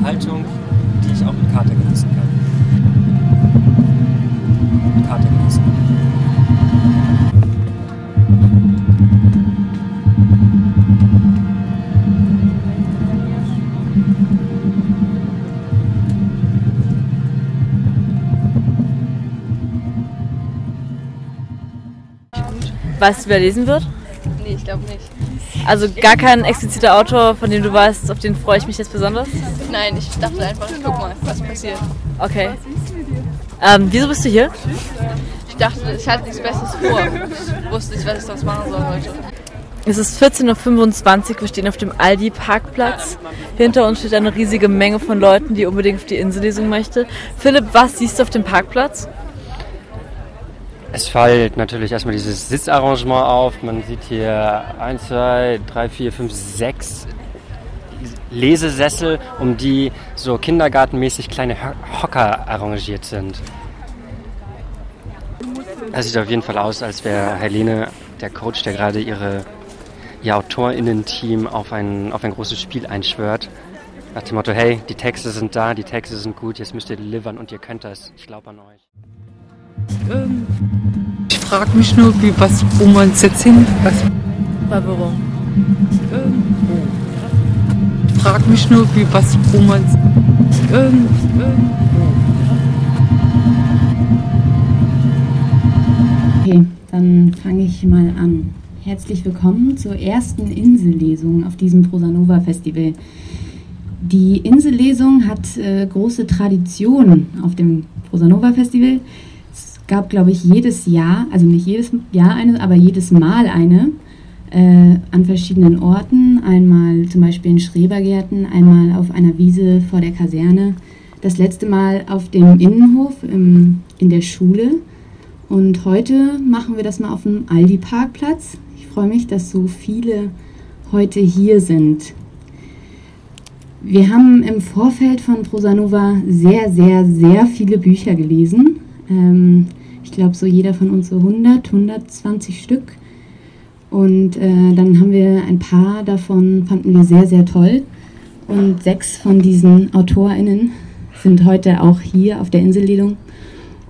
Unterhaltung, die ich auch mit Kater genießen kann. Mit Kater genießen. Weißt du, wird? Also gar kein expliziter Autor, von dem du weißt, auf den freue ich mich jetzt besonders? Nein, ich dachte einfach, ich guck mal, was passiert. Okay. Ähm, wieso bist du hier? Ich dachte, ich hatte nichts Besseres vor. Ich wusste nicht, was ich sonst machen soll heute. Es ist 14.25 Uhr, wir stehen auf dem Aldi-Parkplatz. Hinter uns steht eine riesige Menge von Leuten, die unbedingt auf die Insellesung möchte. Philipp, was siehst du auf dem Parkplatz? Es fällt natürlich erstmal dieses Sitzarrangement auf. Man sieht hier 1, 2, 3, 4, 5, 6 Lesesessel, um die so kindergartenmäßig kleine Ho- Hocker arrangiert sind. Das sieht auf jeden Fall aus, als wäre Helene, der Coach, der gerade ihre, ihr AutorInnen-Team auf ein, auf ein großes Spiel einschwört. Nach dem Motto, hey, die Texte sind da, die Texte sind gut, jetzt müsst ihr delivern und ihr könnt das. Ich glaube an euch. Ähm, ich frage mich nur, wie, was, wo man es jetzt hin. Was, warum? ähm, ich frage mich nur, wie, was, wo man es. Ähm, ähm, Okay, dann fange ich mal an. Herzlich willkommen zur ersten Insellesung auf diesem Prosanova Festival. Die Insellesung hat äh, große Tradition auf dem Prosanova Festival. Gab, glaube ich, jedes Jahr, also nicht jedes Jahr eine, aber jedes Mal eine äh, an verschiedenen Orten. Einmal zum Beispiel in Schrebergärten, einmal auf einer Wiese vor der Kaserne. Das letzte Mal auf dem Innenhof im, in der Schule. Und heute machen wir das mal auf dem Aldi-Parkplatz. Ich freue mich, dass so viele heute hier sind. Wir haben im Vorfeld von Prosanova sehr, sehr, sehr viele Bücher gelesen. Ähm, ich glaube, so jeder von uns so 100, 120 Stück. Und äh, dann haben wir ein paar davon, fanden wir sehr, sehr toll. Und sechs von diesen AutorInnen sind heute auch hier auf der Insellesung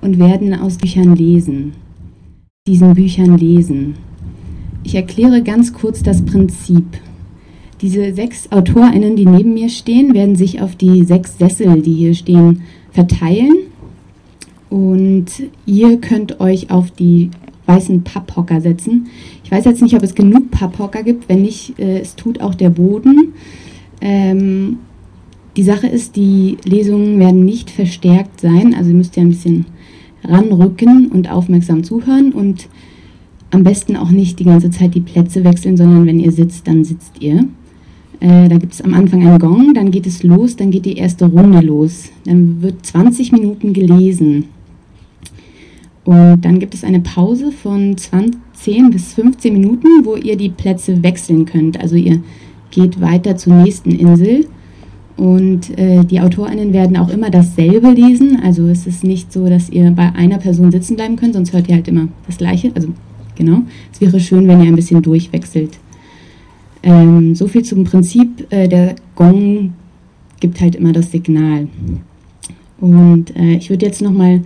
und werden aus Büchern lesen. Diesen Büchern lesen. Ich erkläre ganz kurz das Prinzip. Diese sechs AutorInnen, die neben mir stehen, werden sich auf die sechs Sessel, die hier stehen, verteilen. Und ihr könnt euch auf die weißen Papphocker setzen. Ich weiß jetzt nicht, ob es genug Papphocker gibt. Wenn nicht, äh, es tut auch der Boden. Ähm, die Sache ist, die Lesungen werden nicht verstärkt sein. Also ihr müsst ja ein bisschen ranrücken und aufmerksam zuhören und am besten auch nicht die ganze Zeit die Plätze wechseln, sondern wenn ihr sitzt, dann sitzt ihr. Äh, da gibt es am Anfang einen Gong, dann geht es los, dann geht die erste Runde los. Dann wird 20 Minuten gelesen. Und dann gibt es eine Pause von 20, 10 bis 15 Minuten, wo ihr die Plätze wechseln könnt. Also ihr geht weiter zur nächsten Insel. Und äh, die AutorInnen werden auch immer dasselbe lesen. Also es ist nicht so, dass ihr bei einer Person sitzen bleiben könnt, sonst hört ihr halt immer das Gleiche. Also genau. Es wäre schön, wenn ihr ein bisschen durchwechselt. Ähm, so viel zum Prinzip. Äh, der Gong gibt halt immer das Signal. Und äh, ich würde jetzt nochmal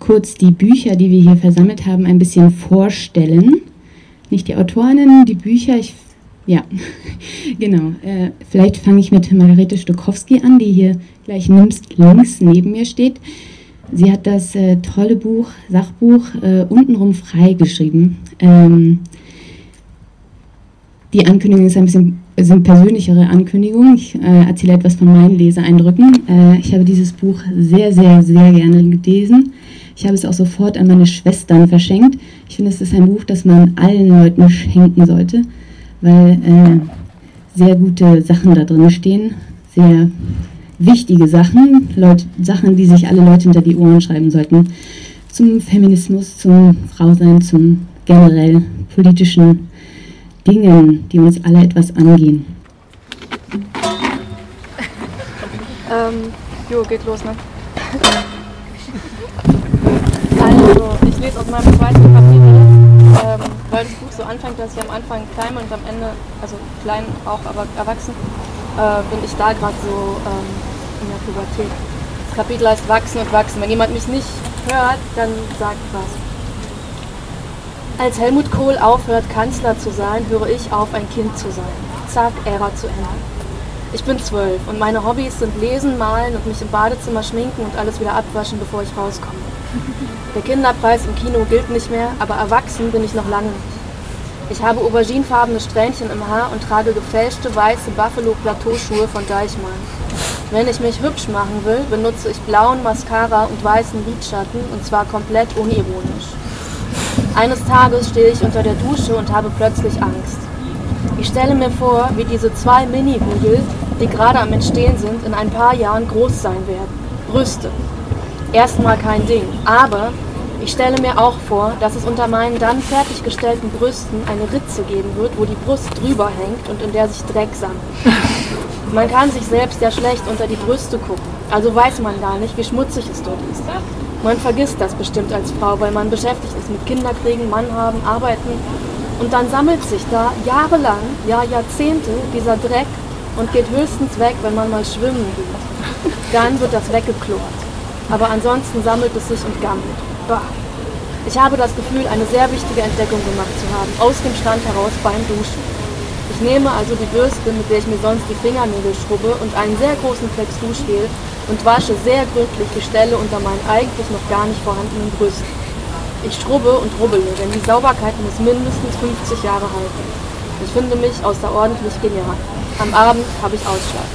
kurz die Bücher, die wir hier versammelt haben, ein bisschen vorstellen. Nicht die Autorinnen, die Bücher. Ich, ja, genau. Äh, vielleicht fange ich mit Margarete Stokowski an, die hier gleich links neben mir steht. Sie hat das äh, tolle Buch, Sachbuch, äh, untenrum frei geschrieben. Ähm, die Ankündigung ist ein bisschen sind persönlichere Ankündigungen. Ich äh, erzähle etwas von meinen Leseeindrücken. Äh, ich habe dieses Buch sehr, sehr, sehr gerne gelesen. Ich habe es auch sofort an meine Schwestern verschenkt. Ich finde, es ist ein Buch, das man allen Leuten schenken sollte, weil äh, sehr gute Sachen da drin stehen, sehr wichtige Sachen, Leute, Sachen, die sich alle Leute hinter die Ohren schreiben sollten, zum Feminismus, zum Frausein, zum generell politischen Dingen, die uns alle etwas angehen. Ähm, jo, geht los, ne? Also, ich lese aus meinem zweiten Kapitel, ähm, weil das Buch so anfängt, dass ich am Anfang klein und am Ende, also klein auch, aber erwachsen, äh, bin ich da gerade so ähm, in der Pubertät. Das Kapitel heißt Wachsen und Wachsen. Wenn jemand mich nicht hört, dann sagt was. Als Helmut Kohl aufhört, Kanzler zu sein, höre ich auf, ein Kind zu sein. Zack, Ära zu Ende. Ich bin zwölf und meine Hobbys sind Lesen, Malen und mich im Badezimmer schminken und alles wieder abwaschen, bevor ich rauskomme. Der Kinderpreis im Kino gilt nicht mehr, aber erwachsen bin ich noch lange nicht. Ich habe auberginefarbene Strähnchen im Haar und trage gefälschte weiße Buffalo-Plateauschuhe von Deichmann. Wenn ich mich hübsch machen will, benutze ich blauen Mascara und weißen Lidschatten und zwar komplett unironisch. Eines Tages stehe ich unter der Dusche und habe plötzlich Angst. Ich stelle mir vor, wie diese zwei Mini-Hügel, die gerade am Entstehen sind, in ein paar Jahren groß sein werden. Brüste. Erstmal kein Ding, aber ich stelle mir auch vor, dass es unter meinen dann fertiggestellten Brüsten eine Ritze geben wird, wo die Brust drüber hängt und in der sich Dreck sammelt. Man kann sich selbst ja schlecht unter die Brüste gucken, also weiß man gar nicht, wie schmutzig es dort ist. Man vergisst das bestimmt als Frau, weil man beschäftigt ist mit Kinderkriegen, Mann haben, arbeiten. Und dann sammelt sich da jahrelang, ja Jahrzehnte dieser Dreck und geht höchstens weg, wenn man mal schwimmen geht. Dann wird das weggeklort. Aber ansonsten sammelt es sich und gammelt. Bah. Ich habe das Gefühl, eine sehr wichtige Entdeckung gemacht zu haben, aus dem Stand heraus beim Duschen. Ich nehme also die Bürste, mit der ich mir sonst die Fingernägel schrubbe, und einen sehr großen Klecks Duschgel und wasche sehr gründlich die Stelle unter meinen eigentlich noch gar nicht vorhandenen Brüsten. Ich schrubbe und rubbele, denn die Sauberkeit muss mindestens 50 Jahre halten. Ich finde mich außerordentlich genial. Am Abend habe ich Ausschlag.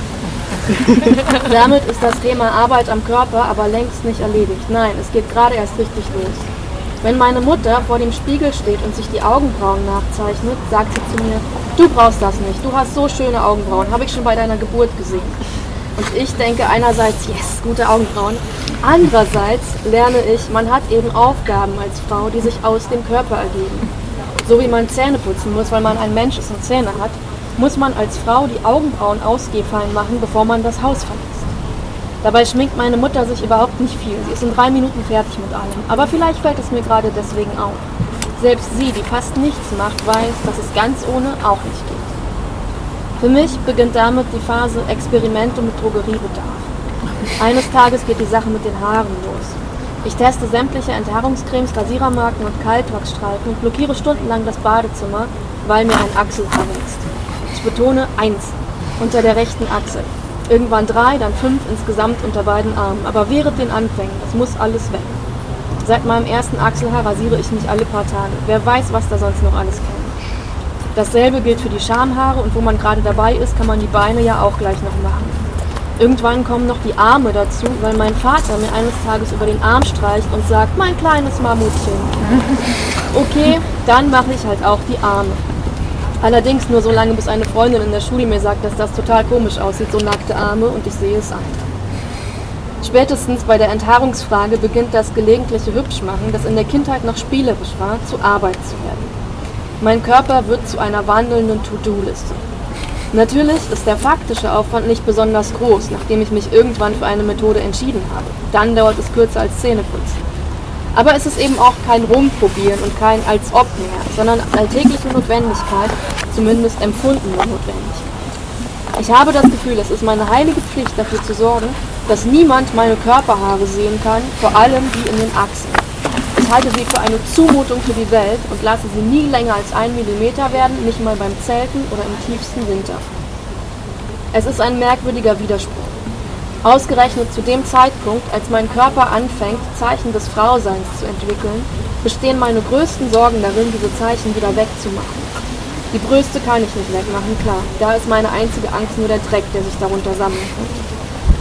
Damit ist das Thema Arbeit am Körper aber längst nicht erledigt. Nein, es geht gerade erst richtig los. Wenn meine Mutter vor dem Spiegel steht und sich die Augenbrauen nachzeichnet, sagt sie zu mir, du brauchst das nicht, du hast so schöne Augenbrauen, habe ich schon bei deiner Geburt gesehen. Und ich denke einerseits, yes, gute Augenbrauen. Andererseits lerne ich, man hat eben Aufgaben als Frau, die sich aus dem Körper ergeben. So wie man Zähne putzen muss, weil man ein Mensch ist und Zähne hat, muss man als Frau die Augenbrauen ausgefallen machen, bevor man das Haus verlässt. Dabei schminkt meine Mutter sich überhaupt nicht viel. Sie ist in drei Minuten fertig mit allem. Aber vielleicht fällt es mir gerade deswegen auf. Selbst sie, die fast nichts macht, weiß, dass es ganz ohne auch nicht geht. Für mich beginnt damit die Phase Experimente mit Drogeriebedarf. Eines Tages geht die Sache mit den Haaren los. Ich teste sämtliche Enthaarungscremes, Rasierermarken und Kaltwachsstreifen und blockiere stundenlang das Badezimmer, weil mir ein Achselhaar wächst. Ich betone eins unter der rechten Achsel. Irgendwann drei, dann fünf insgesamt unter beiden Armen. Aber während den Anfängen, das muss alles weg. Seit meinem ersten Achselhaar rasiere ich mich alle paar Tage. Wer weiß, was da sonst noch alles kommt. Dasselbe gilt für die Schamhaare und wo man gerade dabei ist, kann man die Beine ja auch gleich noch machen. Irgendwann kommen noch die Arme dazu, weil mein Vater mir eines Tages über den Arm streicht und sagt, mein kleines Mammutchen. Okay, dann mache ich halt auch die Arme. Allerdings nur so lange, bis eine Freundin in der Schule mir sagt, dass das total komisch aussieht, so nackte Arme, und ich sehe es ein. Spätestens bei der Enthaarungsfrage beginnt das gelegentliche Hübschmachen, das in der Kindheit noch spielerisch war, zu Arbeit zu werden. Mein Körper wird zu einer wandelnden To-Do-Liste. Natürlich ist der faktische Aufwand nicht besonders groß, nachdem ich mich irgendwann für eine Methode entschieden habe. Dann dauert es kürzer als Zähneputzen. Aber es ist eben auch kein Rumprobieren und kein als ob mehr, sondern alltägliche Notwendigkeit, zumindest empfundene Notwendigkeit. Ich habe das Gefühl, es ist meine heilige Pflicht, dafür zu sorgen, dass niemand meine Körperhaare sehen kann, vor allem die in den Achsen. Ich halte sie für eine Zumutung für die Welt und lasse sie nie länger als ein Millimeter werden, nicht mal beim Zelten oder im tiefsten Winter. Es ist ein merkwürdiger Widerspruch. Ausgerechnet zu dem Zeitpunkt, als mein Körper anfängt, Zeichen des Frauseins zu entwickeln, bestehen meine größten Sorgen darin, diese Zeichen wieder wegzumachen. Die Brüste kann ich nicht wegmachen, klar. Da ist meine einzige Angst nur der Dreck, der sich darunter sammelt.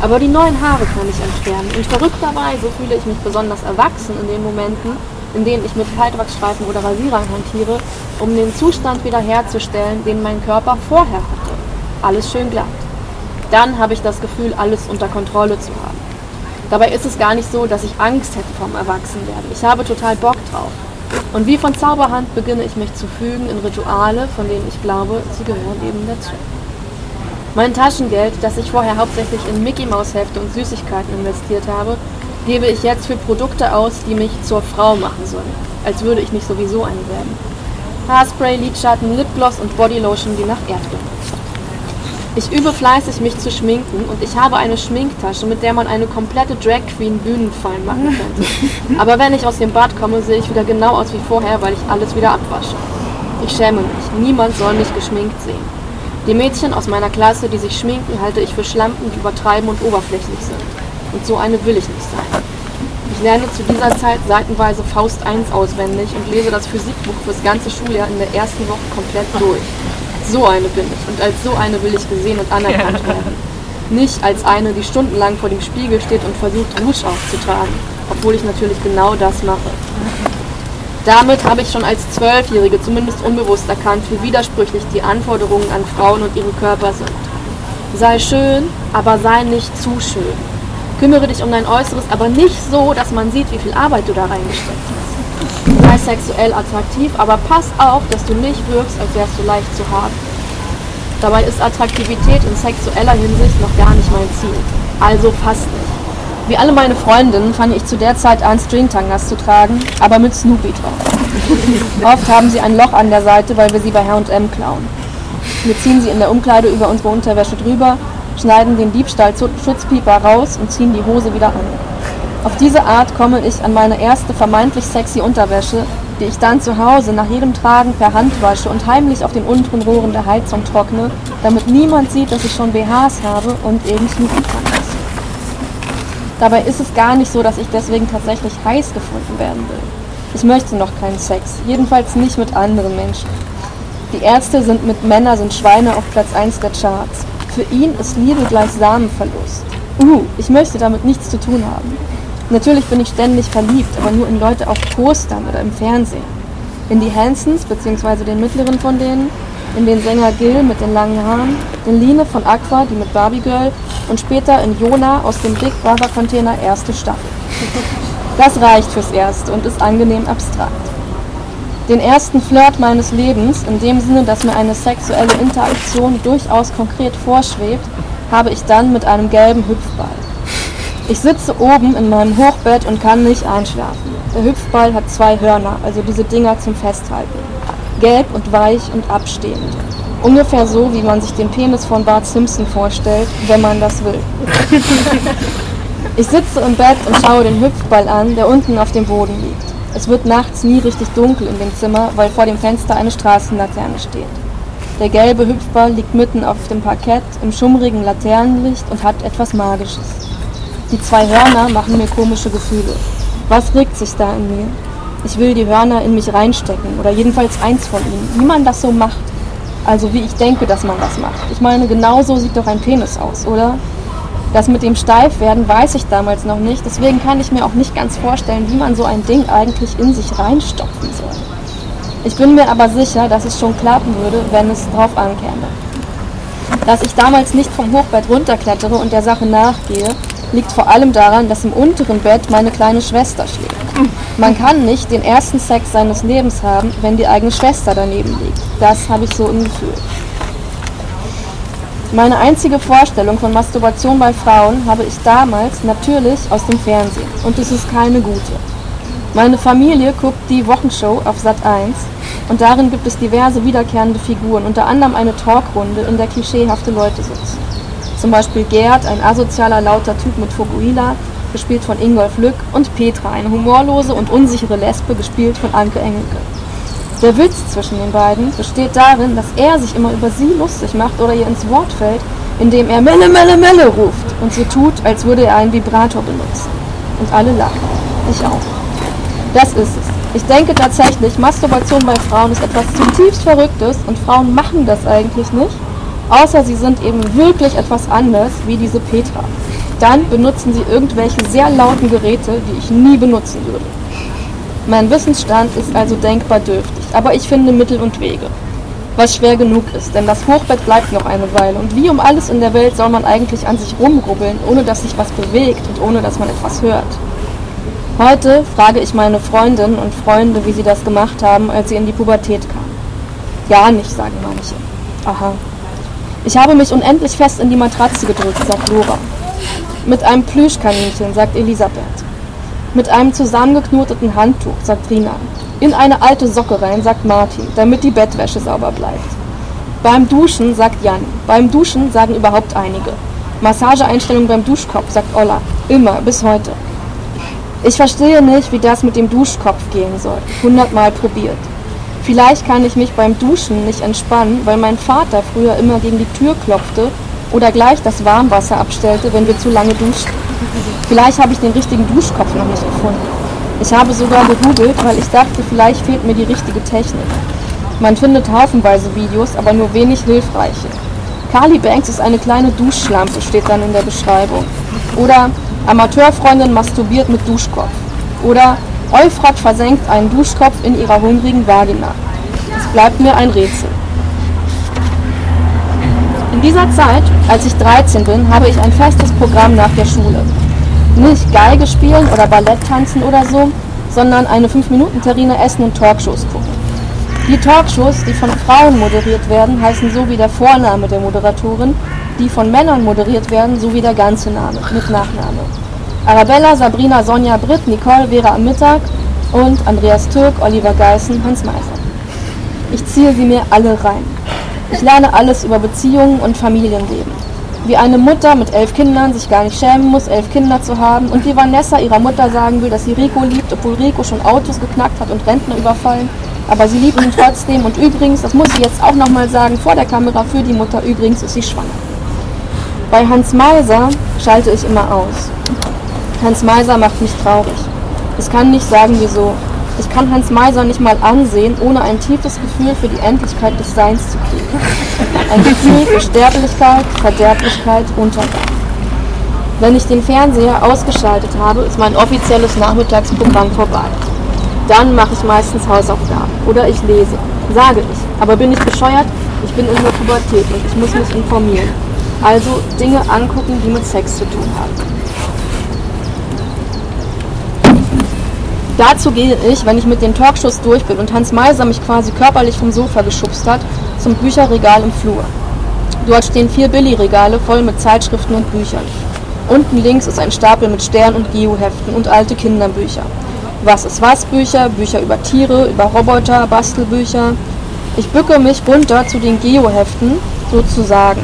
Aber die neuen Haare kann ich entfernen. Und verrückterweise fühle ich mich besonders erwachsen in den Momenten, in denen ich mit Kaltwachsstreifen oder Rasierern hantiere, um den Zustand wiederherzustellen, den mein Körper vorher hatte. Alles schön glatt dann habe ich das Gefühl, alles unter Kontrolle zu haben. Dabei ist es gar nicht so, dass ich Angst hätte vom Erwachsenwerden. Ich habe total Bock drauf. Und wie von Zauberhand beginne ich mich zu fügen in Rituale, von denen ich glaube, sie gehören eben dazu. Mein Taschengeld, das ich vorher hauptsächlich in Mickey Maus Hefte und Süßigkeiten investiert habe, gebe ich jetzt für Produkte aus, die mich zur Frau machen sollen. Als würde ich nicht sowieso eine werden. Haarspray, Lidschatten, Lipgloss und Bodylotion, die nach Erdbeeren Ich übe fleißig, mich zu schminken und ich habe eine Schminktasche, mit der man eine komplette Drag Queen Bühnenfallen machen könnte. Aber wenn ich aus dem Bad komme, sehe ich wieder genau aus wie vorher, weil ich alles wieder abwasche. Ich schäme mich. Niemand soll mich geschminkt sehen. Die Mädchen aus meiner Klasse, die sich schminken, halte ich für Schlampen, die übertreiben und oberflächlich sind. Und so eine will ich nicht sein. Ich lerne zu dieser Zeit seitenweise Faust 1 auswendig und lese das Physikbuch fürs ganze Schuljahr in der ersten Woche komplett durch. So eine bin ich und als so eine will ich gesehen und anerkannt werden. Nicht als eine, die stundenlang vor dem Spiegel steht und versucht, Rouge aufzutragen, obwohl ich natürlich genau das mache. Damit habe ich schon als Zwölfjährige zumindest unbewusst erkannt, wie widersprüchlich die Anforderungen an Frauen und ihre Körper sind. Sei schön, aber sei nicht zu schön. Kümmere dich um dein Äußeres, aber nicht so, dass man sieht, wie viel Arbeit du da reingesteckt hast. Sei sexuell attraktiv, aber pass auf, dass du nicht wirkst, als wärst du leicht zu haben. Dabei ist Attraktivität in sexueller Hinsicht noch gar nicht mein Ziel. Also fast nicht. Wie alle meine Freundinnen fange ich zu der Zeit an, Stringtangas zu tragen, aber mit Snoopy drauf. Oft haben sie ein Loch an der Seite, weil wir sie bei H&M klauen. Wir ziehen sie in der Umkleide über unsere Unterwäsche drüber, schneiden den Diebstahlschutzpieper raus und ziehen die Hose wieder an. Auf diese Art komme ich an meine erste vermeintlich sexy Unterwäsche, die ich dann zu Hause nach jedem Tragen per Hand wasche und heimlich auf den unteren Rohren der Heizung trockne, damit niemand sieht, dass ich schon BHs habe und eben Snoopy tanze. Dabei ist es gar nicht so, dass ich deswegen tatsächlich heiß gefunden werden will. Ich möchte noch keinen Sex, jedenfalls nicht mit anderen Menschen. Die Ärzte sind mit Männer sind Schweine auf Platz 1 der Charts. Für ihn ist Liebe gleich Samenverlust. Uh, ich möchte damit nichts zu tun haben. Natürlich bin ich ständig verliebt, aber nur in Leute auf Postern oder im Fernsehen. In die Hansons, beziehungsweise den mittleren von denen, in den Sänger Gil mit den langen Haaren, in Line von Aqua, die mit Barbie Girl und später in Jona aus dem Big Brother Container erste Staffel. Das reicht fürs Erste und ist angenehm abstrakt. Den ersten Flirt meines Lebens, in dem Sinne, dass mir eine sexuelle Interaktion durchaus konkret vorschwebt, habe ich dann mit einem gelben Hüpfball. Ich sitze oben in meinem Hochbett und kann nicht einschlafen. Der Hüpfball hat zwei Hörner, also diese Dinger zum Festhalten. Gelb und weich und abstehend. Ungefähr so, wie man sich den Penis von Bart Simpson vorstellt, wenn man das will. Ich sitze im Bett und schaue den Hüpfball an, der unten auf dem Boden liegt. Es wird nachts nie richtig dunkel in dem Zimmer, weil vor dem Fenster eine Straßenlaterne steht. Der gelbe Hüpfball liegt mitten auf dem Parkett im schummrigen Laternenlicht und hat etwas Magisches. Die zwei Hörner machen mir komische Gefühle. Was regt sich da in mir? Ich will die Hörner in mich reinstecken oder jedenfalls eins von ihnen, wie man das so macht. Also wie ich denke, dass man das macht. Ich meine, genau so sieht doch ein Penis aus, oder? Das mit dem Steifwerden weiß ich damals noch nicht, deswegen kann ich mir auch nicht ganz vorstellen, wie man so ein Ding eigentlich in sich reinstopfen soll. Ich bin mir aber sicher, dass es schon klappen würde, wenn es drauf ankäme. Dass ich damals nicht vom Hochbett runterklettere und der Sache nachgehe, liegt vor allem daran, dass im unteren Bett meine kleine Schwester schläft. Man kann nicht den ersten Sex seines Lebens haben, wenn die eigene Schwester daneben liegt. Das habe ich so im Gefühl. Meine einzige Vorstellung von Masturbation bei Frauen habe ich damals natürlich aus dem Fernsehen. Und es ist keine gute. Meine Familie guckt die Wochenshow auf Sat 1 und darin gibt es diverse wiederkehrende Figuren, unter anderem eine Talkrunde, in der klischeehafte Leute sitzen. Zum Beispiel Gerd, ein asozialer, lauter Typ mit Fukuhila, gespielt von Ingolf Lück, und Petra, eine humorlose und unsichere Lesbe, gespielt von Anke Engelke. Der Witz zwischen den beiden besteht darin, dass er sich immer über sie lustig macht oder ihr ins Wort fällt, indem er Melle, Melle, Melle ruft und so tut, als würde er einen Vibrator benutzen. Und alle lachen. Ich auch. Das ist es. Ich denke tatsächlich, Masturbation bei Frauen ist etwas zutiefst Verrücktes und Frauen machen das eigentlich nicht, außer sie sind eben wirklich etwas anders wie diese Petra. Dann benutzen sie irgendwelche sehr lauten Geräte, die ich nie benutzen würde. Mein Wissensstand ist also denkbar dürftig, aber ich finde Mittel und Wege. Was schwer genug ist, denn das Hochbett bleibt noch eine Weile und wie um alles in der Welt soll man eigentlich an sich rumrubbeln, ohne dass sich was bewegt und ohne dass man etwas hört. Heute frage ich meine Freundinnen und Freunde, wie sie das gemacht haben, als sie in die Pubertät kamen. Gar nicht, sagen manche. Aha. Ich habe mich unendlich fest in die Matratze gedrückt, sagt Lora. Mit einem Plüschkaninchen, sagt Elisabeth. Mit einem zusammengeknoteten Handtuch, sagt Rina. In eine alte Socke rein, sagt Martin, damit die Bettwäsche sauber bleibt. Beim Duschen sagt Jan. Beim Duschen sagen überhaupt einige. Massageeinstellung beim Duschkopf sagt Olla. Immer, bis heute. Ich verstehe nicht, wie das mit dem Duschkopf gehen soll. Hundertmal probiert. Vielleicht kann ich mich beim Duschen nicht entspannen, weil mein Vater früher immer gegen die Tür klopfte oder gleich das Warmwasser abstellte, wenn wir zu lange duschten. Vielleicht habe ich den richtigen Duschkopf noch nicht gefunden. Ich habe sogar gegoogelt, weil ich dachte, vielleicht fehlt mir die richtige Technik. Man findet haufenweise Videos, aber nur wenig hilfreiche. Carly Banks ist eine kleine Duschschlampe, steht dann in der Beschreibung. Oder Amateurfreundin masturbiert mit Duschkopf. Oder Euphrat versenkt einen Duschkopf in ihrer hungrigen Vagina. Es bleibt mir ein Rätsel. In dieser Zeit, als ich 13 bin, habe ich ein festes Programm nach der Schule. Nicht Geige spielen oder Ballett tanzen oder so, sondern eine 5-Minuten-Terrine essen und Talkshows gucken. Die Talkshows, die von Frauen moderiert werden, heißen so wie der Vorname der Moderatorin, die von Männern moderiert werden, so wie der ganze Name mit Nachname. Arabella, Sabrina, Sonja, Britt, Nicole, Vera am Mittag und Andreas Türk, Oliver Geißen, Hans Meiser. Ich ziehe sie mir alle rein. Ich lerne alles über Beziehungen und Familienleben. Wie eine Mutter mit elf Kindern sich gar nicht schämen muss, elf Kinder zu haben und wie Vanessa ihrer Mutter sagen will, dass sie Rico liebt, obwohl Rico schon Autos geknackt hat und Rentner überfallen. Aber sie liebt ihn trotzdem und übrigens, das muss sie jetzt auch nochmal sagen, vor der Kamera für die Mutter, übrigens ist sie schwanger. Bei Hans Meiser schalte ich immer aus. Hans Meiser macht mich traurig. Ich kann nicht sagen, wieso. Ich kann Hans Meiser nicht mal ansehen, ohne ein tiefes Gefühl für die Endlichkeit des Seins zu kriegen. Ein Gefühl für Sterblichkeit, Verderblichkeit, Untergang. Wenn ich den Fernseher ausgeschaltet habe, ist mein offizielles Nachmittagsprogramm vorbei. Dann mache ich meistens Hausaufgaben oder ich lese. Sage ich. Aber bin ich bescheuert? Ich bin in der Pubertät und ich muss mich informieren. Also Dinge angucken, die mit Sex zu tun haben. Dazu gehe ich, wenn ich mit den Talkshows durch bin und Hans Meiser mich quasi körperlich vom Sofa geschubst hat, zum Bücherregal im Flur. Dort stehen vier Billigregale voll mit Zeitschriften und Büchern. Unten links ist ein Stapel mit Stern- und Geoheften und alte Kinderbücher. Was ist was Bücher, Bücher über Tiere, über Roboter, Bastelbücher. Ich bücke mich runter zu den Geoheften, sozusagen.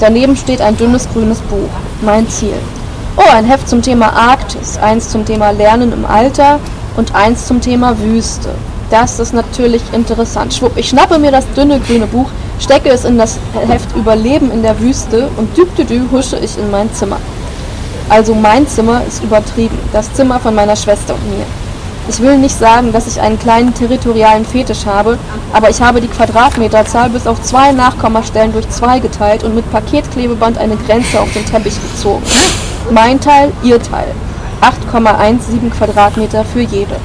Daneben steht ein dünnes grünes Buch. Mein Ziel. Oh, ein Heft zum Thema Arktis, eins zum Thema Lernen im Alter, und eins zum Thema Wüste. Das ist natürlich interessant. Schwupp, ich schnappe mir das dünne grüne Buch, stecke es in das Heft Überleben in der Wüste und dübdüdü husche ich in mein Zimmer. Also mein Zimmer ist übertrieben, das Zimmer von meiner Schwester und mir. Ich will nicht sagen, dass ich einen kleinen territorialen Fetisch habe, aber ich habe die Quadratmeterzahl bis auf zwei Nachkommastellen durch zwei geteilt und mit Paketklebeband eine Grenze auf den Teppich gezogen. Mein Teil, ihr Teil. 8,17 Quadratmeter für jede.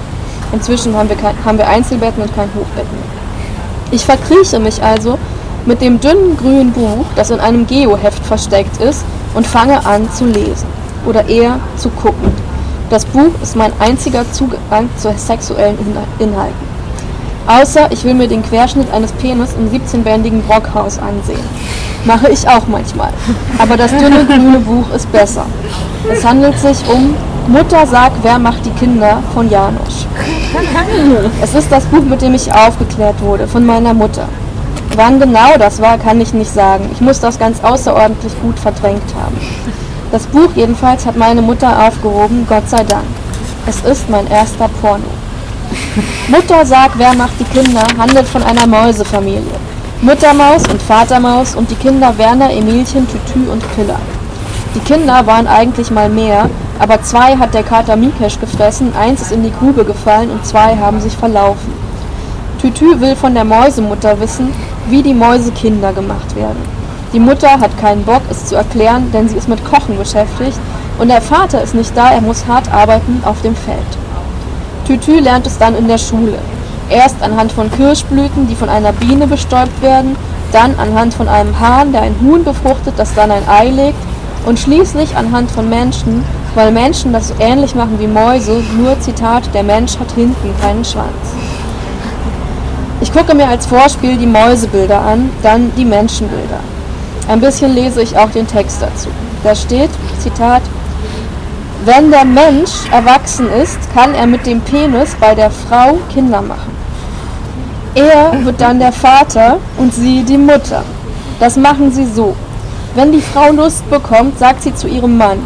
Inzwischen haben wir, kein, haben wir Einzelbetten und kein Hochbett mehr. Ich verkrieche mich also mit dem dünnen grünen Buch, das in einem Geoheft versteckt ist, und fange an zu lesen. Oder eher zu gucken. Das Buch ist mein einziger Zugang zu sexuellen Inhalten. Außer ich will mir den Querschnitt eines Penis im 17-bändigen Brockhaus ansehen. Mache ich auch manchmal. Aber das dünne grüne Buch ist besser. Es handelt sich um Mutter sagt, wer macht die Kinder von Janosch. Es ist das Buch, mit dem ich aufgeklärt wurde, von meiner Mutter. Wann genau das war, kann ich nicht sagen. Ich muss das ganz außerordentlich gut verdrängt haben. Das Buch jedenfalls hat meine Mutter aufgehoben, Gott sei Dank. Es ist mein erster Porno. Mutter sagt, wer macht die Kinder, handelt von einer Mäusefamilie. Muttermaus und Vatermaus und die Kinder Werner, Emilchen, Tütü und Piller. Die Kinder waren eigentlich mal mehr, aber zwei hat der Kater Mikesh gefressen, eins ist in die Grube gefallen und zwei haben sich verlaufen. Tütü will von der Mäusemutter wissen, wie die Mäusekinder gemacht werden. Die Mutter hat keinen Bock, es zu erklären, denn sie ist mit Kochen beschäftigt und der Vater ist nicht da, er muss hart arbeiten auf dem Feld. Tütü lernt es dann in der Schule. Erst anhand von Kirschblüten, die von einer Biene bestäubt werden, dann anhand von einem Hahn, der ein Huhn befruchtet, das dann ein Ei legt, und schließlich anhand von Menschen, weil Menschen das so ähnlich machen wie Mäuse, nur Zitat, der Mensch hat hinten keinen Schwanz. Ich gucke mir als Vorspiel die Mäusebilder an, dann die Menschenbilder. Ein bisschen lese ich auch den Text dazu. Da steht, Zitat, wenn der Mensch erwachsen ist, kann er mit dem Penis bei der Frau Kinder machen. Er wird dann der Vater und sie die Mutter. Das machen sie so. Wenn die Frau Lust bekommt, sagt sie zu ihrem Mann,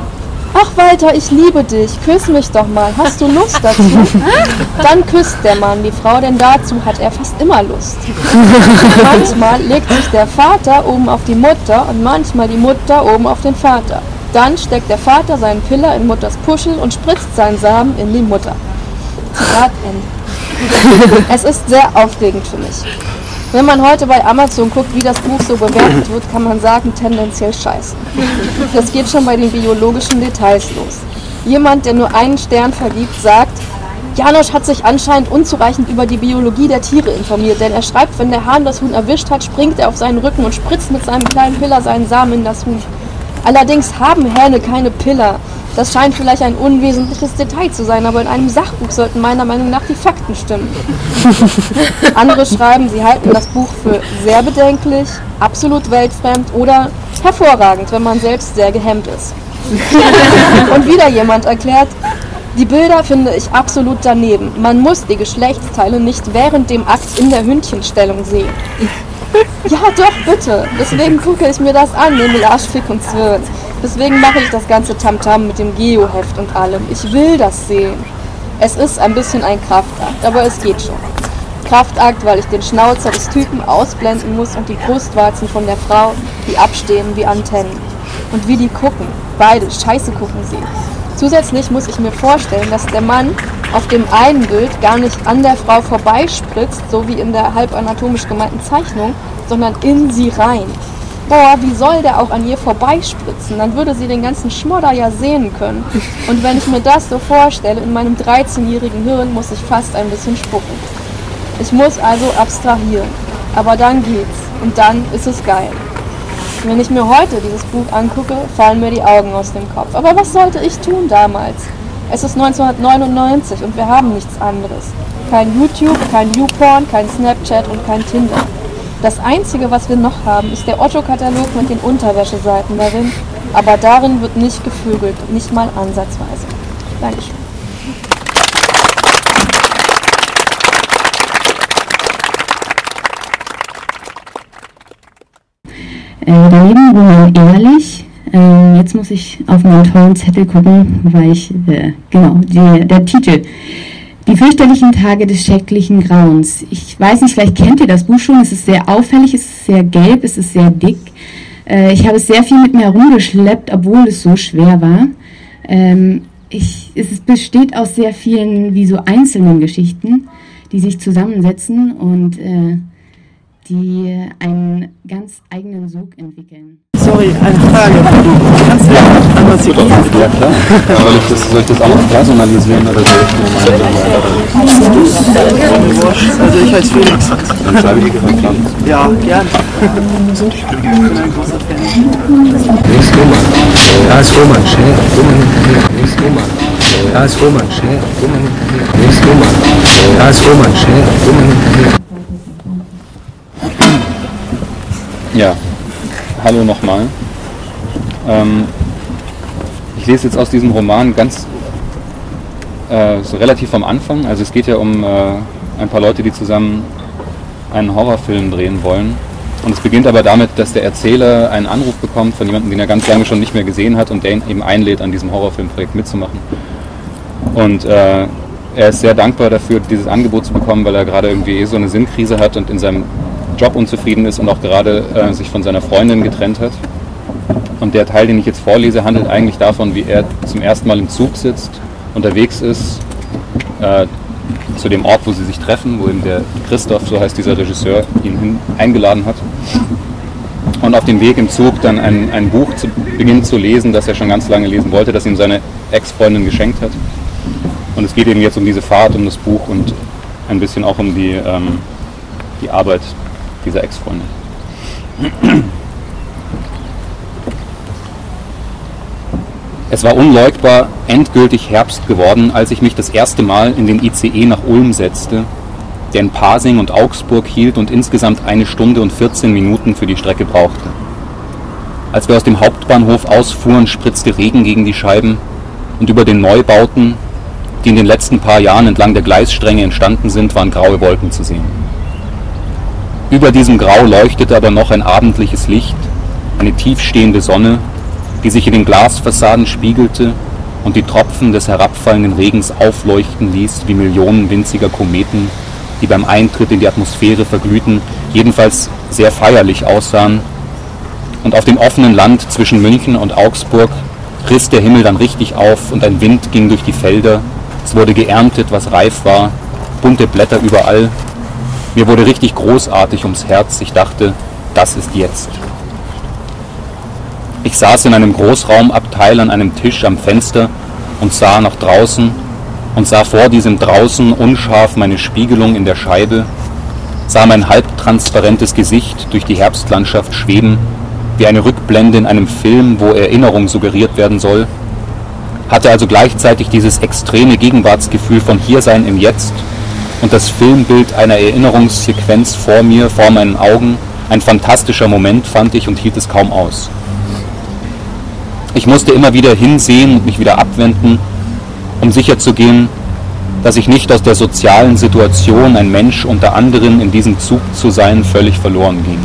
Ach Walter, ich liebe dich, küss mich doch mal, hast du Lust dazu? Dann küsst der Mann die Frau, denn dazu hat er fast immer Lust. Manchmal legt sich der Vater oben auf die Mutter und manchmal die Mutter oben auf den Vater. Dann steckt der Vater seinen Piller in Mutters Puschel und spritzt seinen Samen in die Mutter. Zitat Ende. Es ist sehr aufregend für mich. Wenn man heute bei Amazon guckt, wie das Buch so bewertet wird, kann man sagen, tendenziell scheiße. Das geht schon bei den biologischen Details los. Jemand, der nur einen Stern vergibt, sagt, Janosch hat sich anscheinend unzureichend über die Biologie der Tiere informiert, denn er schreibt, wenn der Hahn das Huhn erwischt hat, springt er auf seinen Rücken und spritzt mit seinem kleinen Piller seinen Samen in das Huhn. Allerdings haben Hähne keine Piller. Das scheint vielleicht ein unwesentliches Detail zu sein, aber in einem Sachbuch sollten meiner Meinung nach die Fakten stimmen. Andere schreiben, sie halten das Buch für sehr bedenklich, absolut weltfremd oder hervorragend, wenn man selbst sehr gehemmt ist. Und wieder jemand erklärt, die Bilder finde ich absolut daneben. Man muss die Geschlechtsteile nicht während dem Akt in der Hündchenstellung sehen. Ja, doch, bitte. Deswegen gucke ich mir das an, Emil Arsch, Fick und Zwirn. Deswegen mache ich das ganze Tamtam mit dem Geoheft und allem. Ich will das sehen. Es ist ein bisschen ein Kraftakt, aber es geht schon. Kraftakt, weil ich den Schnauzer des Typen ausblenden muss und die Brustwarzen von der Frau, die abstehen wie Antennen. Und wie die gucken. Beide scheiße gucken sie. Zusätzlich muss ich mir vorstellen, dass der Mann auf dem einen Bild gar nicht an der Frau vorbeispritzt, so wie in der halb anatomisch gemeinten Zeichnung, sondern in sie rein boah, wie soll der auch an ihr vorbeispritzen? Dann würde sie den ganzen Schmodder ja sehen können. Und wenn ich mir das so vorstelle, in meinem 13-jährigen Hirn muss ich fast ein bisschen spucken. Ich muss also abstrahieren. Aber dann geht's. Und dann ist es geil. Wenn ich mir heute dieses Buch angucke, fallen mir die Augen aus dem Kopf. Aber was sollte ich tun damals? Es ist 1999 und wir haben nichts anderes. Kein YouTube, kein YouPorn, kein Snapchat und kein Tinder. Das Einzige, was wir noch haben, ist der Otto-Katalog mit den Unterwäscheseiten darin, aber darin wird nicht gevögelt, nicht mal ansatzweise. Dankeschön. Äh, daneben Roman Ehrlich. Äh, jetzt muss ich auf meinen tollen Zettel gucken, weil ich, äh, genau, die, der Titel. Die fürchterlichen Tage des schrecklichen Grauens. Ich weiß nicht, vielleicht kennt ihr das Buch schon. Es ist sehr auffällig, es ist sehr gelb, es ist sehr dick. Äh, ich habe es sehr viel mit mir herumgeschleppt, obwohl es so schwer war. Ähm, ich, es besteht aus sehr vielen, wie so einzelnen Geschichten, die sich zusammensetzen und äh, die einen ganz eigenen Sog entwickeln. Sorry, eine Frage. Kannst du ja einmal zitieren? Ja klar. Soll ich das, soll ich das auch personalisieren oder soll ich nur meine Also ich als Felix. Dann schreibe ich direkt dran. Ja, gern. Links Roman. Da ist Roman, schnell. Roman hinten. Links Roman. Da ist Roman, schnell. Roman hinten. Links Roman. Da ist Roman, schnell. Roman hinten. Hallo nochmal. Ähm, ich lese jetzt aus diesem Roman ganz äh, so relativ am Anfang. Also es geht ja um äh, ein paar Leute, die zusammen einen Horrorfilm drehen wollen. Und es beginnt aber damit, dass der Erzähler einen Anruf bekommt von jemandem, den er ganz lange schon nicht mehr gesehen hat und der ihn eben einlädt, an diesem Horrorfilmprojekt mitzumachen. Und äh, er ist sehr dankbar dafür, dieses Angebot zu bekommen, weil er gerade irgendwie eh so eine Sinnkrise hat und in seinem Job unzufrieden ist und auch gerade äh, sich von seiner Freundin getrennt hat. Und der Teil, den ich jetzt vorlese, handelt eigentlich davon, wie er zum ersten Mal im Zug sitzt, unterwegs ist, äh, zu dem Ort, wo sie sich treffen, wo eben der Christoph, so heißt dieser Regisseur, ihn eingeladen hat. Und auf dem Weg im Zug dann ein, ein Buch zu, beginnt zu lesen, das er schon ganz lange lesen wollte, das ihm seine Ex-Freundin geschenkt hat. Und es geht eben jetzt um diese Fahrt, um das Buch und ein bisschen auch um die, ähm, die Arbeit dieser Ex-Freundin. Es war unleugbar endgültig Herbst geworden, als ich mich das erste Mal in den ICE nach Ulm setzte, der in Pasing und Augsburg hielt und insgesamt eine Stunde und 14 Minuten für die Strecke brauchte. Als wir aus dem Hauptbahnhof ausfuhren, spritzte Regen gegen die Scheiben und über den Neubauten, die in den letzten paar Jahren entlang der Gleisstränge entstanden sind, waren graue Wolken zu sehen. Über diesem Grau leuchtete aber noch ein abendliches Licht, eine tiefstehende Sonne, die sich in den Glasfassaden spiegelte und die Tropfen des herabfallenden Regens aufleuchten ließ wie Millionen winziger Kometen, die beim Eintritt in die Atmosphäre verglühten, jedenfalls sehr feierlich aussahen. Und auf dem offenen Land zwischen München und Augsburg riss der Himmel dann richtig auf und ein Wind ging durch die Felder. Es wurde geerntet, was reif war, bunte Blätter überall. Mir wurde richtig großartig ums Herz. Ich dachte, das ist jetzt. Ich saß in einem Großraumabteil an einem Tisch am Fenster und sah nach draußen und sah vor diesem draußen unscharf meine Spiegelung in der Scheibe, sah mein halbtransparentes Gesicht durch die Herbstlandschaft schweben, wie eine Rückblende in einem Film, wo Erinnerung suggeriert werden soll, hatte also gleichzeitig dieses extreme Gegenwartsgefühl von Hiersein im Jetzt und das Filmbild einer Erinnerungssequenz vor mir, vor meinen Augen, ein fantastischer Moment fand ich und hielt es kaum aus. Ich musste immer wieder hinsehen und mich wieder abwenden, um sicherzugehen, dass ich nicht aus der sozialen Situation, ein Mensch unter anderen in diesem Zug zu sein, völlig verloren ging.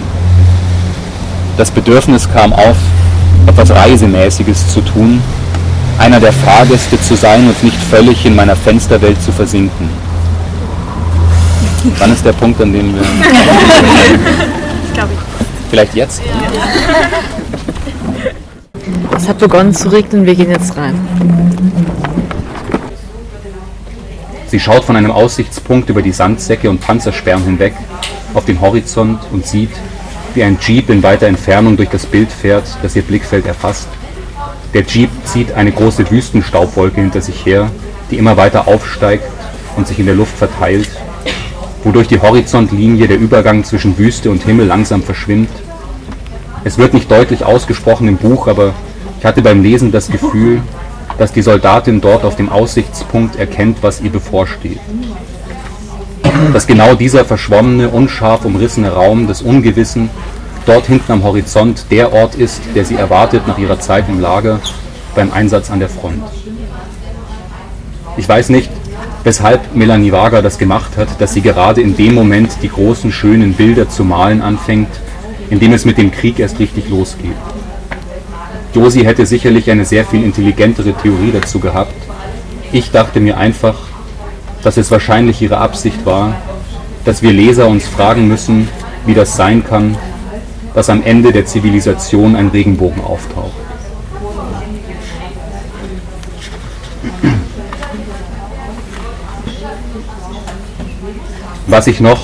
Das Bedürfnis kam auf, etwas Reisemäßiges zu tun, einer der Fahrgäste zu sein und nicht völlig in meiner Fensterwelt zu versinken. Wann ist der Punkt, an dem wir. Ich glaube Vielleicht jetzt? Es hat begonnen zu regnen, wir gehen jetzt rein. Sie schaut von einem Aussichtspunkt über die Sandsäcke und Panzersperren hinweg auf den Horizont und sieht, wie ein Jeep in weiter Entfernung durch das Bild fährt, das ihr Blickfeld erfasst. Der Jeep zieht eine große Wüstenstaubwolke hinter sich her, die immer weiter aufsteigt und sich in der Luft verteilt, wodurch die Horizontlinie der Übergang zwischen Wüste und Himmel langsam verschwimmt. Es wird nicht deutlich ausgesprochen im Buch, aber ich hatte beim Lesen das Gefühl, dass die Soldatin dort auf dem Aussichtspunkt erkennt, was ihr bevorsteht. Dass genau dieser verschwommene, unscharf umrissene Raum des Ungewissen dort hinten am Horizont der Ort ist, der sie erwartet nach ihrer Zeit im Lager beim Einsatz an der Front. Ich weiß nicht, weshalb Melanie Wager das gemacht hat, dass sie gerade in dem Moment die großen, schönen Bilder zu malen anfängt, in dem es mit dem Krieg erst richtig losgeht. Josi hätte sicherlich eine sehr viel intelligentere Theorie dazu gehabt. Ich dachte mir einfach, dass es wahrscheinlich ihre Absicht war, dass wir Leser uns fragen müssen, wie das sein kann, dass am Ende der Zivilisation ein Regenbogen auftaucht. Was ich noch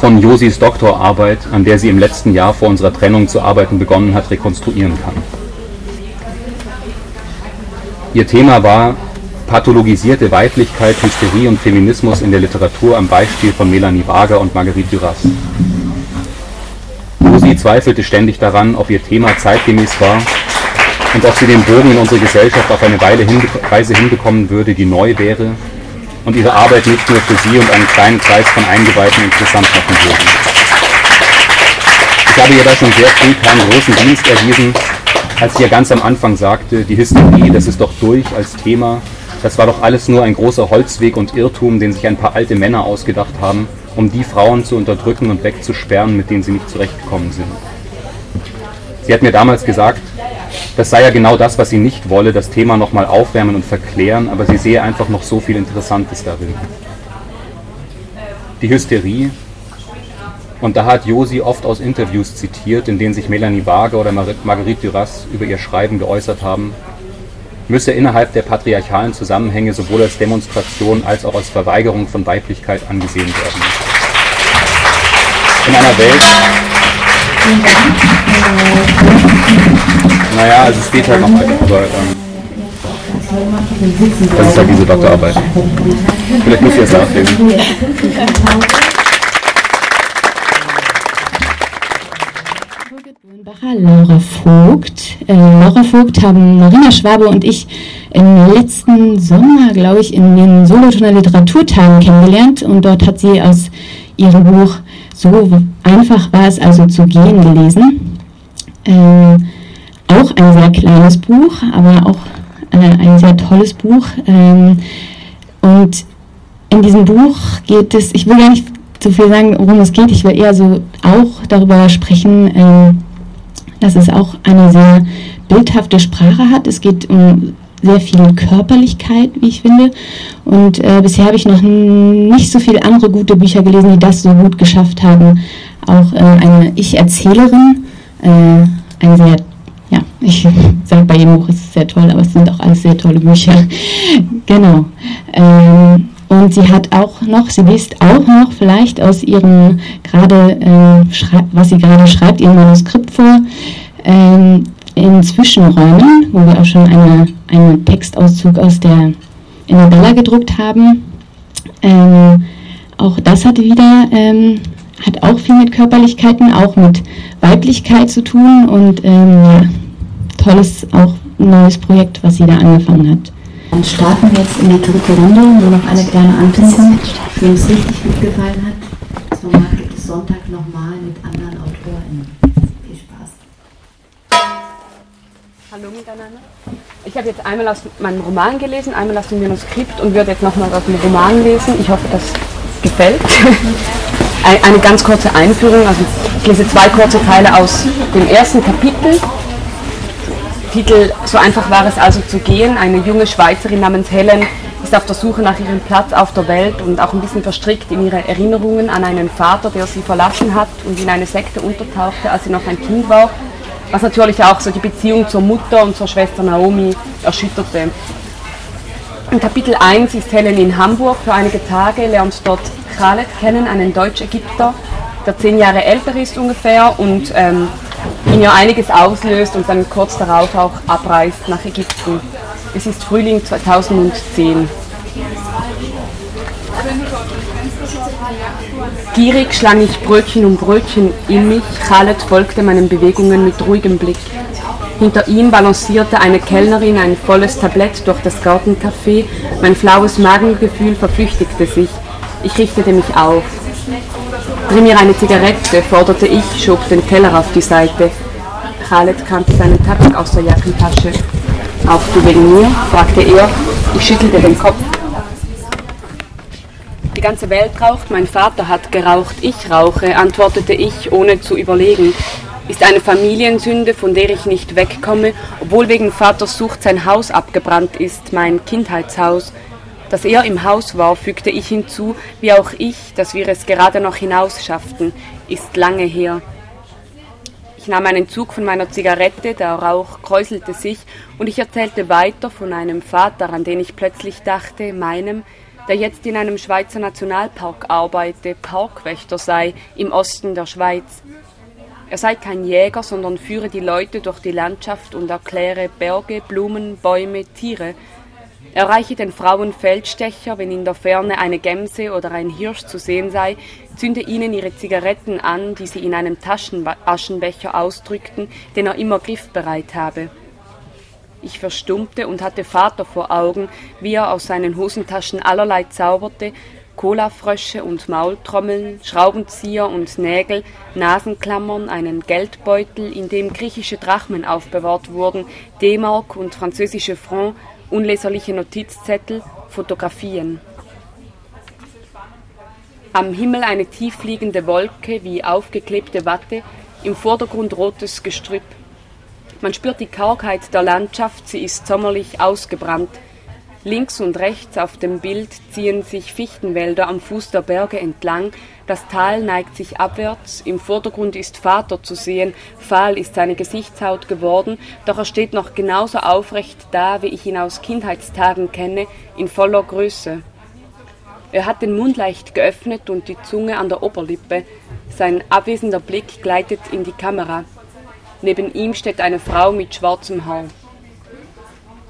von Josis Doktorarbeit, an der sie im letzten Jahr vor unserer Trennung zu arbeiten begonnen hat, rekonstruieren kann. Ihr Thema war pathologisierte Weiblichkeit, Hysterie und Feminismus in der Literatur am Beispiel von Melanie Wager und Marguerite Duras. Josi zweifelte ständig daran, ob ihr Thema zeitgemäß war und ob sie den Bogen in unsere Gesellschaft auf eine Weile hinbe Weise hinbekommen würde, die neu wäre und ihre Arbeit nicht nur für sie und einen kleinen Kreis von Eingeweihten interessant machen würde. Ich habe ihr da schon sehr früh keinen großen Dienst erwiesen, als sie ja ganz am Anfang sagte, die Hysterie, das ist doch durch als Thema, das war doch alles nur ein großer Holzweg und Irrtum, den sich ein paar alte Männer ausgedacht haben, um die Frauen zu unterdrücken und wegzusperren, mit denen sie nicht zurechtgekommen sind. Sie hat mir damals gesagt, das sei ja genau das, was sie nicht wolle, das Thema nochmal aufwärmen und verklären, aber sie sehe einfach noch so viel Interessantes darin. Die Hysterie, und da hat Josi oft aus Interviews zitiert, in denen sich Melanie Waage oder Marguerite Duras über ihr Schreiben geäußert haben, müsse innerhalb der patriarchalen Zusammenhänge sowohl als Demonstration als auch als Verweigerung von Weiblichkeit angesehen werden. In einer Welt, naja, also es geht halt noch weiter, aber ähm, das ist halt diese Doktorarbeit. Vielleicht muss ich erst nachlesen. Laura Vogt. Äh, Laura Vogt haben Marina Schwabe und ich im letzten Sommer, glaube ich, in den Solothurner Literaturtagen kennengelernt und dort hat sie aus ihrem Buch So einfach war es also zu gehen gelesen. Äh, auch ein sehr kleines Buch, aber auch äh, ein sehr tolles Buch. Ähm, und in diesem Buch geht es, ich will gar nicht zu viel sagen, worum es geht. Ich will eher so auch darüber sprechen, äh, dass es auch eine sehr bildhafte Sprache hat. Es geht um sehr viel Körperlichkeit, wie ich finde. Und äh, bisher habe ich noch nicht so viele andere gute Bücher gelesen, die das so gut geschafft haben. Auch äh, eine Ich-Erzählerin, äh, ein sehr, ja, ich sage bei jedem Buch, es ist sehr toll, aber es sind auch alles sehr tolle Bücher. genau. Ähm, und sie hat auch noch, sie liest auch noch vielleicht aus ihrem gerade, äh, was sie gerade schreibt, ihrem Manuskript vor. Ähm, in Zwischenräumen, wo wir auch schon eine, einen Textauszug aus der Annabella gedruckt haben. Ähm, auch das hat wieder, ähm, hat auch viel mit Körperlichkeiten, auch mit Weiblichkeit zu tun und ähm, ja, tolles, auch neues Projekt, was sie da angefangen hat. Dann starten wir jetzt in die dritte Runde, nur noch eine kleine Ankündigung, wem es richtig gut gefallen hat. Das Format gibt es Sonntag nochmal mit anderen AutorInnen. Hallo miteinander. Ich habe jetzt einmal aus meinem Roman gelesen, einmal aus dem Manuskript und würde jetzt nochmal aus dem Roman lesen. Ich hoffe, das gefällt. Eine ganz kurze Einführung. Also ich lese zwei kurze Teile aus dem ersten Kapitel. Titel So einfach war es also zu gehen. Eine junge Schweizerin namens Helen ist auf der Suche nach ihrem Platz auf der Welt und auch ein bisschen verstrickt in ihre Erinnerungen an einen Vater, der sie verlassen hat und in eine Sekte untertauchte, als sie noch ein Kind war was natürlich auch so die Beziehung zur Mutter und zur Schwester Naomi erschütterte. In Kapitel 1 ist Helen in Hamburg für einige Tage, lernt dort Khaled kennen, einen Deutsch-Ägypter, der zehn Jahre älter ist ungefähr und ähm, in ihr einiges auslöst und dann kurz darauf auch abreist nach Ägypten. Es ist Frühling 2010. Gierig schlang ich Brötchen um Brötchen in mich. Khaled folgte meinen Bewegungen mit ruhigem Blick. Hinter ihm balancierte eine Kellnerin ein volles Tablett durch das Gartencafé. Mein flaues Magengefühl verflüchtigte sich. Ich richtete mich auf. Bring mir eine Zigarette, forderte ich, schob den Teller auf die Seite. Khaled kannte seinen Tabak aus der Jackentasche. Auch du wegen mir? fragte er. Ich schüttelte den Kopf. Die ganze Welt raucht, mein Vater hat geraucht, ich rauche, antwortete ich, ohne zu überlegen. Ist eine Familiensünde, von der ich nicht wegkomme, obwohl wegen Vaters Sucht sein Haus abgebrannt ist, mein Kindheitshaus. Dass er im Haus war, fügte ich hinzu, wie auch ich, dass wir es gerade noch hinaus schafften, ist lange her. Ich nahm einen Zug von meiner Zigarette, der Rauch kräuselte sich, und ich erzählte weiter von einem Vater, an den ich plötzlich dachte, meinem, der jetzt in einem Schweizer Nationalpark arbeite, Parkwächter sei im Osten der Schweiz. Er sei kein Jäger, sondern führe die Leute durch die Landschaft und erkläre Berge, Blumen, Bäume, Tiere. Er reiche den Frauen Feldstecher, wenn in der Ferne eine Gemse oder ein Hirsch zu sehen sei, zünde ihnen ihre Zigaretten an, die sie in einem Taschenaschenbecher ausdrückten, den er immer griffbereit habe. Ich verstummte und hatte Vater vor Augen, wie er aus seinen Hosentaschen allerlei zauberte, Colafrösche und Maultrommeln, Schraubenzieher und Nägel, Nasenklammern, einen Geldbeutel, in dem griechische Drachmen aufbewahrt wurden, D-Mark und französische Franc, unleserliche Notizzettel, Fotografien. Am Himmel eine tiefliegende Wolke wie aufgeklebte Watte, im Vordergrund rotes Gestrüpp. Man spürt die Kargheit der Landschaft, sie ist sommerlich ausgebrannt. Links und rechts auf dem Bild ziehen sich Fichtenwälder am Fuß der Berge entlang, das Tal neigt sich abwärts, im Vordergrund ist Vater zu sehen, fahl ist seine Gesichtshaut geworden, doch er steht noch genauso aufrecht da, wie ich ihn aus Kindheitstagen kenne, in voller Größe. Er hat den Mund leicht geöffnet und die Zunge an der Oberlippe, sein abwesender Blick gleitet in die Kamera. Neben ihm steht eine Frau mit schwarzem Haar.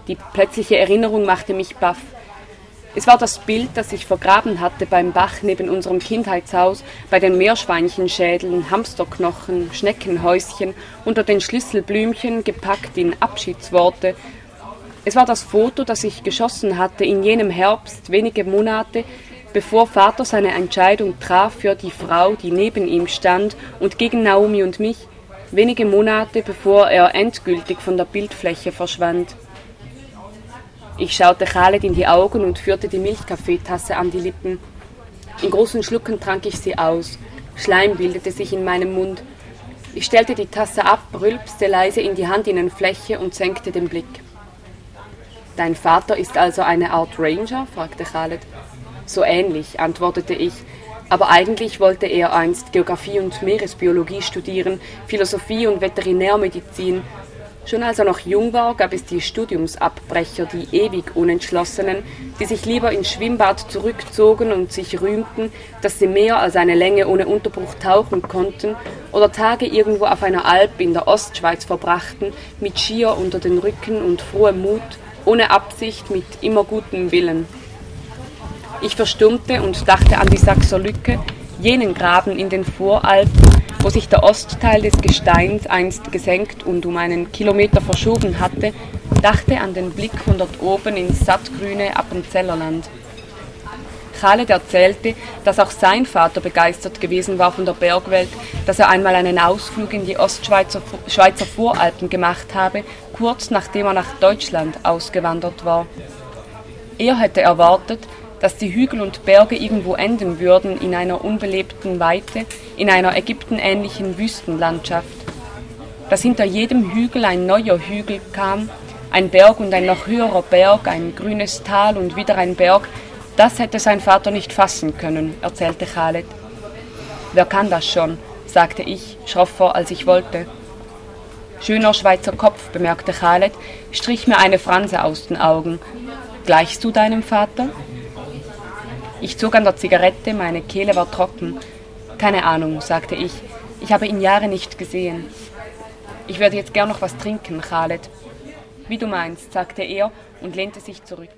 Die plötzliche Erinnerung machte mich baff. Es war das Bild, das ich vergraben hatte beim Bach neben unserem Kindheitshaus, bei den Meerschweinchenschädeln, Hamsterknochen, Schneckenhäuschen, unter den Schlüsselblümchen gepackt in Abschiedsworte. Es war das Foto, das ich geschossen hatte in jenem Herbst, wenige Monate, bevor Vater seine Entscheidung traf für die Frau, die neben ihm stand und gegen Naomi und mich, wenige Monate bevor er endgültig von der Bildfläche verschwand. Ich schaute Khaled in die Augen und führte die Milchkaffeetasse an die Lippen. In großen Schlucken trank ich sie aus. Schleim bildete sich in meinem Mund. Ich stellte die Tasse ab, rülpste leise in die Handinnenfläche und senkte den Blick. Dein Vater ist also eine Art Ranger? fragte Khaled. So ähnlich, antwortete ich, aber eigentlich wollte er einst Geographie und Meeresbiologie studieren, Philosophie und Veterinärmedizin. Schon als er noch jung war, gab es die Studiumsabbrecher, die ewig Unentschlossenen, die sich lieber ins Schwimmbad zurückzogen und sich rühmten, dass sie mehr als eine Länge ohne Unterbruch tauchen konnten oder Tage irgendwo auf einer Alp in der Ostschweiz verbrachten, mit Skier unter den Rücken und frohem Mut, ohne Absicht, mit immer gutem Willen. Ich verstummte und dachte an die Sachser Lücke, jenen Graben in den Voralpen, wo sich der Ostteil des Gesteins einst gesenkt und um einen Kilometer verschoben hatte, dachte an den Blick von dort oben ins sattgrüne Appenzellerland. Khaled erzählte, dass auch sein Vater begeistert gewesen war von der Bergwelt, dass er einmal einen Ausflug in die Ostschweizer Schweizer Voralpen gemacht habe, kurz nachdem er nach Deutschland ausgewandert war. Er hätte erwartet, dass die Hügel und Berge irgendwo enden würden in einer unbelebten Weite, in einer ägyptenähnlichen Wüstenlandschaft. Dass hinter jedem Hügel ein neuer Hügel kam, ein Berg und ein noch höherer Berg, ein grünes Tal und wieder ein Berg, das hätte sein Vater nicht fassen können, erzählte Khaled. Wer kann das schon? sagte ich, schroffer als ich wollte. Schöner Schweizer Kopf, bemerkte Khaled, strich mir eine Franse aus den Augen. Gleichst du deinem Vater? Ich zog an der Zigarette, meine Kehle war trocken. Keine Ahnung, sagte ich. Ich habe ihn Jahre nicht gesehen. Ich würde jetzt gern noch was trinken, Khaled. Wie du meinst, sagte er und lehnte sich zurück.